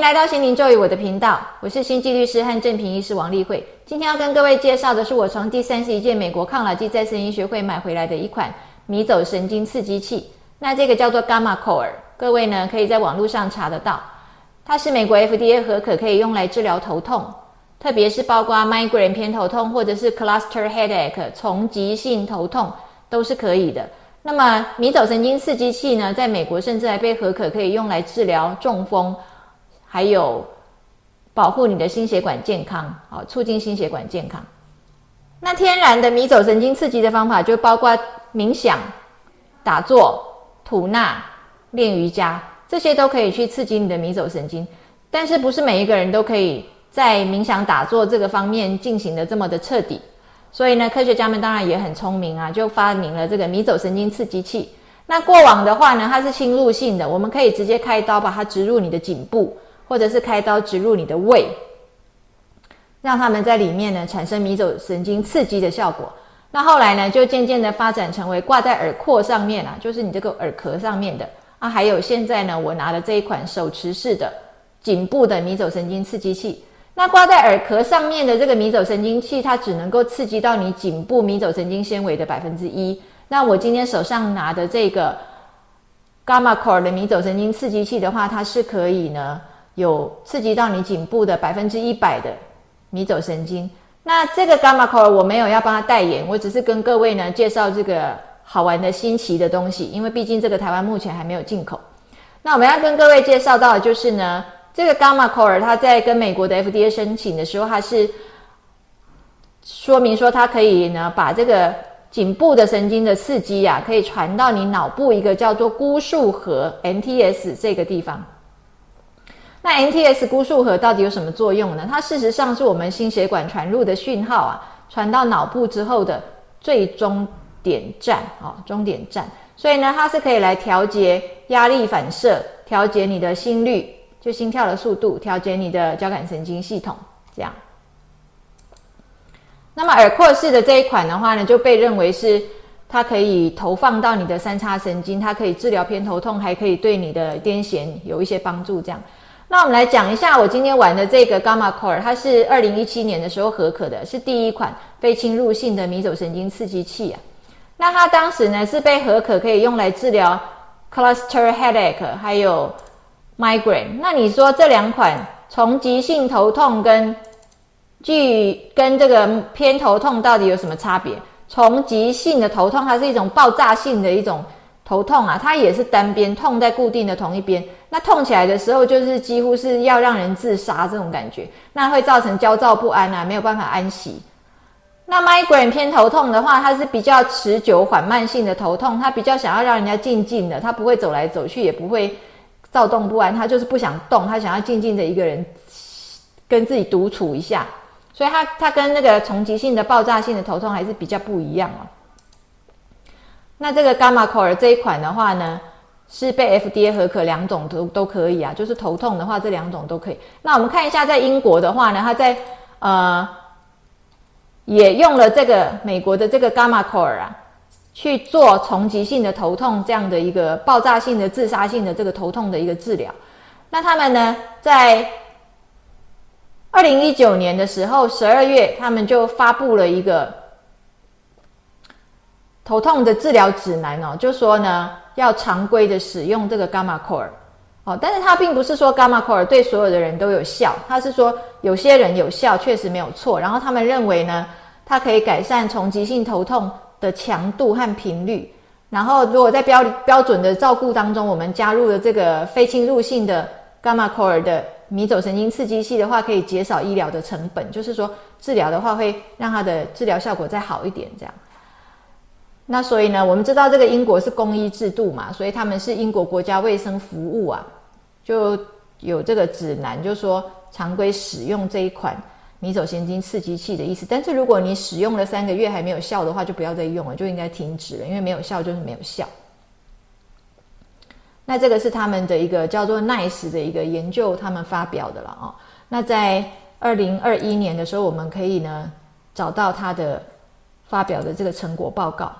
迎来到心灵咒语我的频道，我是心悸律师和正平医师王丽慧。今天要跟各位介绍的是我从第三十一届美国抗老剂再生医学会买回来的一款迷走神经刺激器。那这个叫做 Gamma Core，各位呢可以在网络上查得到。它是美国 FDA 合可，可以用来治疗头痛，特别是包括 migraine 偏头痛或者是 cluster headache 丛集性头痛都是可以的。那么迷走神经刺激器呢，在美国甚至还被合可，可以用来治疗中风。还有保护你的心血管健康，好，促进心血管健康。那天然的迷走神经刺激的方法就包括冥想、打坐、吐纳、练瑜伽，这些都可以去刺激你的迷走神经。但是不是每一个人都可以在冥想打坐这个方面进行的这么的彻底。所以呢，科学家们当然也很聪明啊，就发明了这个迷走神经刺激器。那过往的话呢，它是侵入性的，我们可以直接开刀把它植入你的颈部。或者是开刀植入你的胃，让他们在里面呢产生迷走神经刺激的效果。那后来呢，就渐渐的发展成为挂在耳廓上面啊，就是你这个耳壳上面的啊。还有现在呢，我拿的这一款手持式的颈部的迷走神经刺激器。那挂在耳壳上面的这个迷走神经器，它只能够刺激到你颈部迷走神经纤维的百分之一。那我今天手上拿的这个 Gamma Core 的迷走神经刺激器的话，它是可以呢。有刺激到你颈部的百分之一百的迷走神经。那这个 Gamma Core 我没有要帮他代言，我只是跟各位呢介绍这个好玩的新奇的东西，因为毕竟这个台湾目前还没有进口。那我们要跟各位介绍到的就是呢，这个 Gamma Core 它在跟美国的 FDA 申请的时候，它是说明说它可以呢把这个颈部的神经的刺激呀，可以传到你脑部一个叫做孤束核 NTS 这个地方。那 NTS 孤束核到底有什么作用呢？它事实上是我们心血管传入的讯号啊，传到脑部之后的最终点站啊，终点站。所以呢，它是可以来调节压力反射，调节你的心率，就心跳的速度，调节你的交感神经系统，这样。那么耳廓式的这一款的话呢，就被认为是它可以投放到你的三叉神经，它可以治疗偏头痛，还可以对你的癫痫有一些帮助，这样。那我们来讲一下我今天玩的这个 Gamma Core，它是二零一七年的时候合可的，是第一款非侵入性的迷走神经刺激器啊。那它当时呢是被合可可以用来治疗 cluster headache 还有 migraine。那你说这两款从急性头痛跟据跟这个偏头痛到底有什么差别？从急性的头痛，它是一种爆炸性的一种。头痛啊，它也是单边痛在固定的同一边，那痛起来的时候就是几乎是要让人自杀这种感觉，那会造成焦躁不安啊，没有办法安息。那 migraine 偏头痛的话，它是比较持久缓慢性的头痛，它比较想要让人家静静的，它不会走来走去，也不会躁动不安，它就是不想动，它想要静静的一个人跟自己独处一下，所以它它跟那个重疾性的爆炸性的头痛还是比较不一样哦。那这个 Gamma c o r 这一款的话呢，是被 FDA 合可，两种都都可以啊。就是头痛的话，这两种都可以。那我们看一下，在英国的话呢，它在呃也用了这个美国的这个 Gamma c o r 啊，去做重疾性的头痛这样的一个爆炸性的自杀性的这个头痛的一个治疗。那他们呢，在二零一九年的时候，十二月，他们就发布了一个。头痛的治疗指南哦，就说呢要常规的使用这个 Gamma Core 哦，但是它并不是说 Gamma Core 对所有的人都有效，它是说有些人有效，确实没有错。然后他们认为呢，它可以改善从急性头痛的强度和频率。然后如果在标标准的照顾当中，我们加入了这个非侵入性的 Gamma Core 的迷走神经刺激器的话，可以减少医疗的成本，就是说治疗的话会让它的治疗效果再好一点，这样。那所以呢，我们知道这个英国是公医制度嘛，所以他们是英国国家卫生服务啊，就有这个指南，就说常规使用这一款迷走神经刺激器的意思。但是如果你使用了三个月还没有效的话，就不要再用了，就应该停止了，因为没有效就是没有效。那这个是他们的一个叫做 NICE 的一个研究，他们发表的了啊。那在二零二一年的时候，我们可以呢找到他的发表的这个成果报告。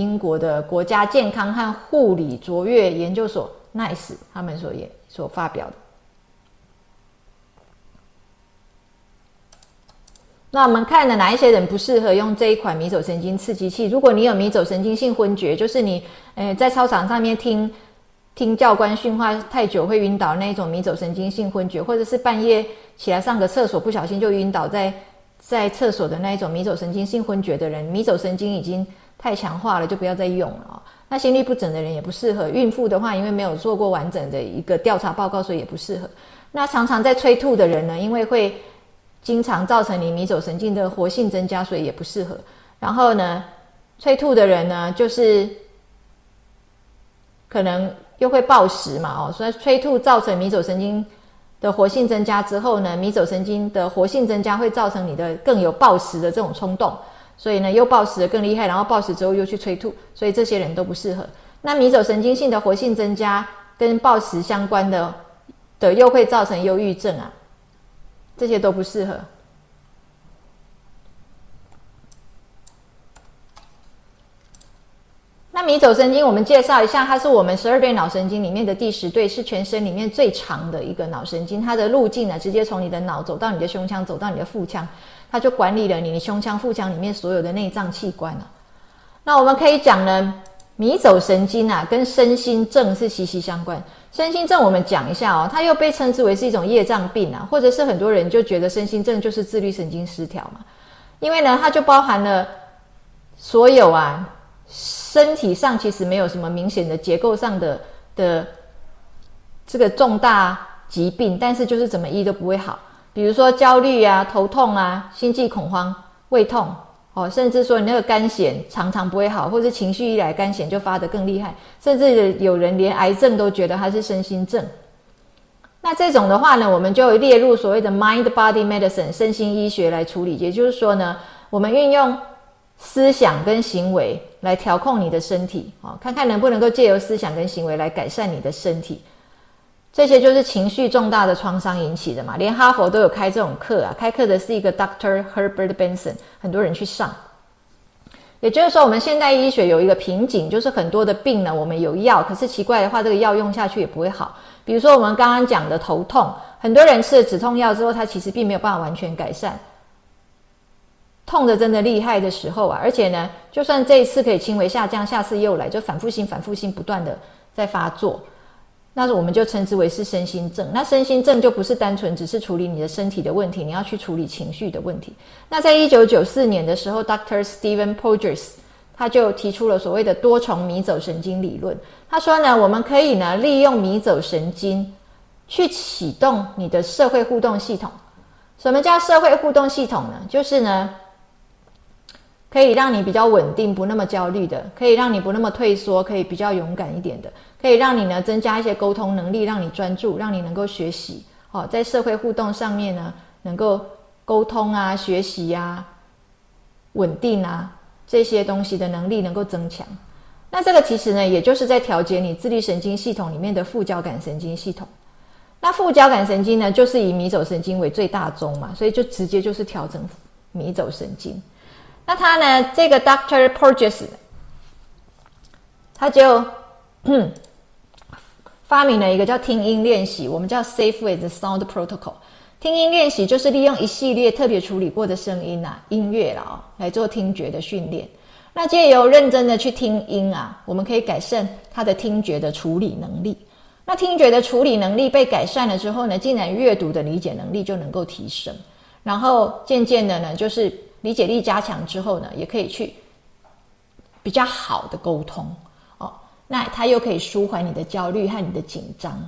英国的国家健康和护理卓越研究所 nice 他们所也所发表的。那我们看了哪一些人不适合用这一款迷走神经刺激器？如果你有迷走神经性昏厥就是你嗯在操场上面听听教官训话太久会晕倒那一种迷走神经性昏厥或者是半夜起来上个厕所不小心就晕倒在在厕所的那一种迷走神经性昏厥的人迷走神经已经太强化了，就不要再用了。那心律不整的人也不适合，孕妇的话，因为没有做过完整的一个调查报告，所以也不适合。那常常在催吐的人呢，因为会经常造成你迷走神经的活性增加，所以也不适合。然后呢，催吐的人呢，就是可能又会暴食嘛，哦，所以催吐造成迷走神经的活性增加之后呢，迷走神经的活性增加会造成你的更有暴食的这种冲动。所以呢，又暴食的更厉害，然后暴食之后又去催吐，所以这些人都不适合。那迷走神经性的活性增加跟暴食相关的的，又会造成忧郁症啊，这些都不适合。那迷走神经，我们介绍一下，它是我们十二对脑神经里面的第十对，是全身里面最长的一个脑神经。它的路径呢，直接从你的脑走到你的胸腔，走到你的腹腔。它就管理了你的胸腔、腹腔里面所有的内脏器官了。那我们可以讲呢，迷走神经啊，跟身心症是息息相关。身心症我们讲一下哦，它又被称之为是一种业障病啊，或者是很多人就觉得身心症就是自律神经失调嘛。因为呢，它就包含了所有啊，身体上其实没有什么明显的结构上的的这个重大疾病，但是就是怎么医都不会好。比如说焦虑啊、头痛啊、心悸恐慌、胃痛，哦，甚至说你那个肝癣常常不会好，或者情绪一来肝癣就发得更厉害，甚至有人连癌症都觉得它是身心症。那这种的话呢，我们就列入所谓的 mind body medicine 身心医学来处理。也就是说呢，我们运用思想跟行为来调控你的身体，啊，看看能不能够借由思想跟行为来改善你的身体。这些就是情绪重大的创伤引起的嘛，连哈佛都有开这种课啊，开课的是一个 Doctor Herbert Benson，很多人去上。也就是说，我们现代医学有一个瓶颈，就是很多的病呢，我们有药，可是奇怪的话，这个药用下去也不会好。比如说我们刚刚讲的头痛，很多人吃了止痛药之后，他其实并没有办法完全改善，痛的真的厉害的时候啊，而且呢，就算这一次可以轻微下降，下次又来，就反复性、反复性不断的在发作。那我们就称之为是身心症。那身心症就不是单纯只是处理你的身体的问题，你要去处理情绪的问题。那在一九九四年的时候，Dr. Stephen Porges 他就提出了所谓的多重迷走神经理论。他说呢，我们可以呢利用迷走神经去启动你的社会互动系统。什么叫社会互动系统呢？就是呢。可以让你比较稳定，不那么焦虑的；可以让你不那么退缩，可以比较勇敢一点的；可以让你呢增加一些沟通能力，让你专注，让你能够学习。哦，在社会互动上面呢，能够沟通啊、学习啊、稳定啊这些东西的能力能够增强。那这个其实呢，也就是在调节你自律神经系统里面的副交感神经系统。那副交感神经呢，就是以迷走神经为最大宗嘛，所以就直接就是调整迷走神经。那他呢？这个 Doctor Porges，他就发明了一个叫听音练习，我们叫 Safe with Sound Protocol。听音练习就是利用一系列特别处理过的声音啊、音乐啊，来做听觉的训练。那借由认真的去听音啊，我们可以改善他的听觉的处理能力。那听觉的处理能力被改善了之后呢，竟然阅读的理解能力就能够提升，然后渐渐的呢，就是。理解力加强之后呢，也可以去比较好的沟通哦。那它又可以舒缓你的焦虑和你的紧张，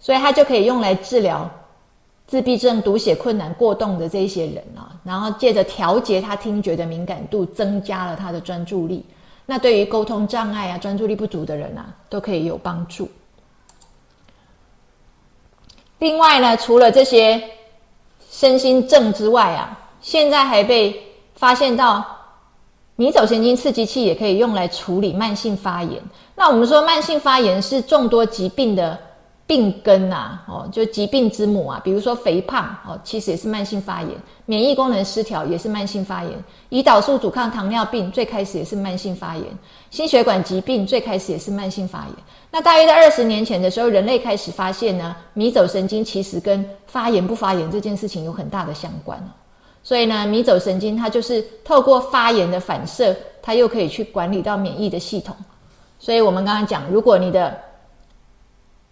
所以它就可以用来治疗自闭症、读写困难、过动的这些人啊。然后借着调节他听觉的敏感度，增加了他的专注力。那对于沟通障碍啊、专注力不足的人啊，都可以有帮助。另外呢，除了这些身心症之外啊。现在还被发现到，迷走神经刺激器也可以用来处理慢性发炎。那我们说慢性发炎是众多疾病的病根呐，哦，就疾病之母啊。比如说肥胖哦，其实也是慢性发炎；免疫功能失调也是慢性发炎；胰岛素阻抗糖尿病最开始也是慢性发炎；心血管疾病最开始也是慢性发炎。那大约在二十年前的时候，人类开始发现呢，迷走神经其实跟发炎不发炎这件事情有很大的相关所以呢，迷走神经它就是透过发炎的反射，它又可以去管理到免疫的系统。所以我们刚刚讲，如果你的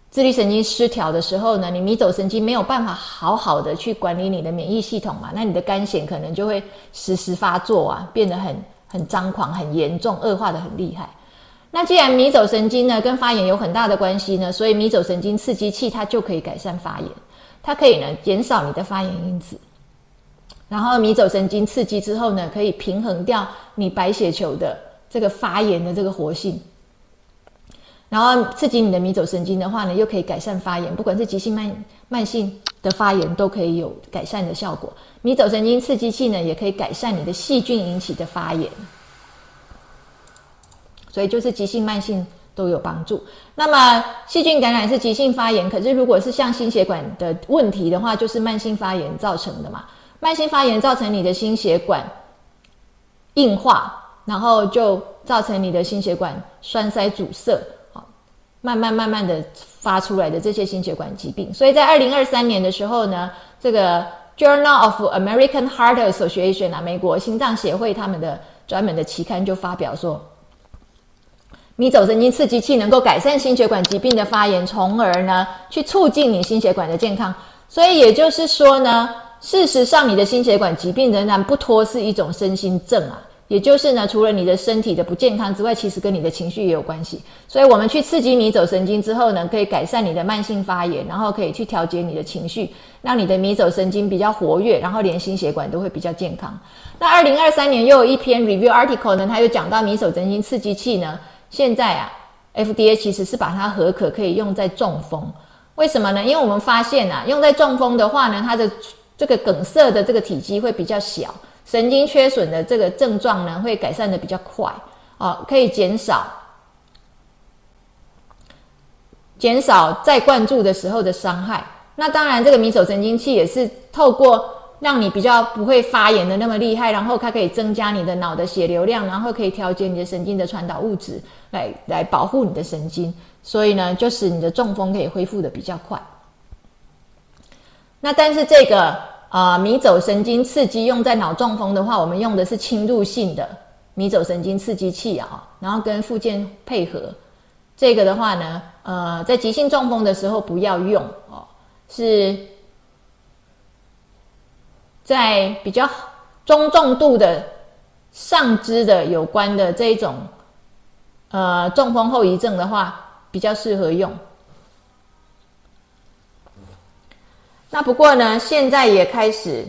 自律神经失调的时候呢，你迷走神经没有办法好好的去管理你的免疫系统嘛，那你的肝癣可能就会时时发作啊，变得很很张狂、很严重、恶化的很厉害。那既然迷走神经呢跟发炎有很大的关系呢，所以迷走神经刺激器它就可以改善发炎，它可以呢减少你的发炎因子。然后迷走神经刺激之后呢，可以平衡掉你白血球的这个发炎的这个活性。然后刺激你的迷走神经的话呢，又可以改善发炎，不管是急性、慢慢性的发炎都可以有改善的效果。迷走神经刺激器呢，也可以改善你的细菌引起的发炎，所以就是急性、慢性都有帮助。那么细菌感染是急性发炎，可是如果是像心血管的问题的话，就是慢性发炎造成的嘛。慢性发炎造成你的心血管硬化，然后就造成你的心血管栓塞阻塞。好慢慢慢慢的发出来的这些心血管疾病，所以在二零二三年的时候呢，这个 Journal of American Heart Association，美国心脏协会他们的专门的期刊就发表说，迷走神经刺激器能够改善心血管疾病的发炎，从而呢去促进你心血管的健康。所以也就是说呢，事实上你的心血管疾病仍然不脱是一种身心症啊。也就是呢，除了你的身体的不健康之外，其实跟你的情绪也有关系。所以，我们去刺激迷走神经之后呢，可以改善你的慢性发炎，然后可以去调节你的情绪，让你的迷走神经比较活跃，然后连心血管都会比较健康。那二零二三年又有一篇 review article 呢，它又讲到迷走神经刺激器呢，现在啊，FDA 其实是把它合可可以用在中风。为什么呢？因为我们发现啊，用在中风的话呢，它的这个梗塞的这个体积会比较小。神经缺损的这个症状呢，会改善的比较快哦，可以减少减少再灌注的时候的伤害。那当然，这个迷走神经器也是透过让你比较不会发炎的那么厉害，然后它可以增加你的脑的血流量，然后可以调节你的神经的传导物质，来来保护你的神经，所以呢，就使你的中风可以恢复的比较快。那但是这个。啊，迷走神经刺激用在脑中风的话，我们用的是侵入性的迷走神经刺激器啊，然后跟附件配合。这个的话呢，呃，在急性中风的时候不要用哦，是在比较中重度的上肢的有关的这一种呃中风后遗症的话，比较适合用。那不过呢，现在也开始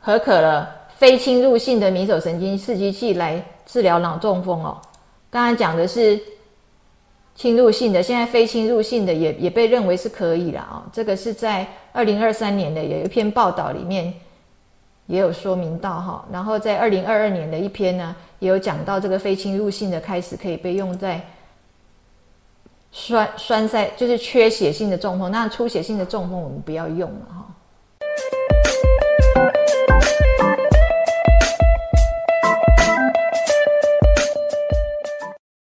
合可了非侵入性的迷走神经刺激器来治疗脑中风哦。刚才讲的是侵入性的，现在非侵入性的也也被认为是可以了啊。这个是在二零二三年的有一篇报道里面也有说明到哈。然后在二零二二年的一篇呢，也有讲到这个非侵入性的开始可以被用在。栓栓塞就是缺血性的中风，那出血性的中风我们不要用了哈。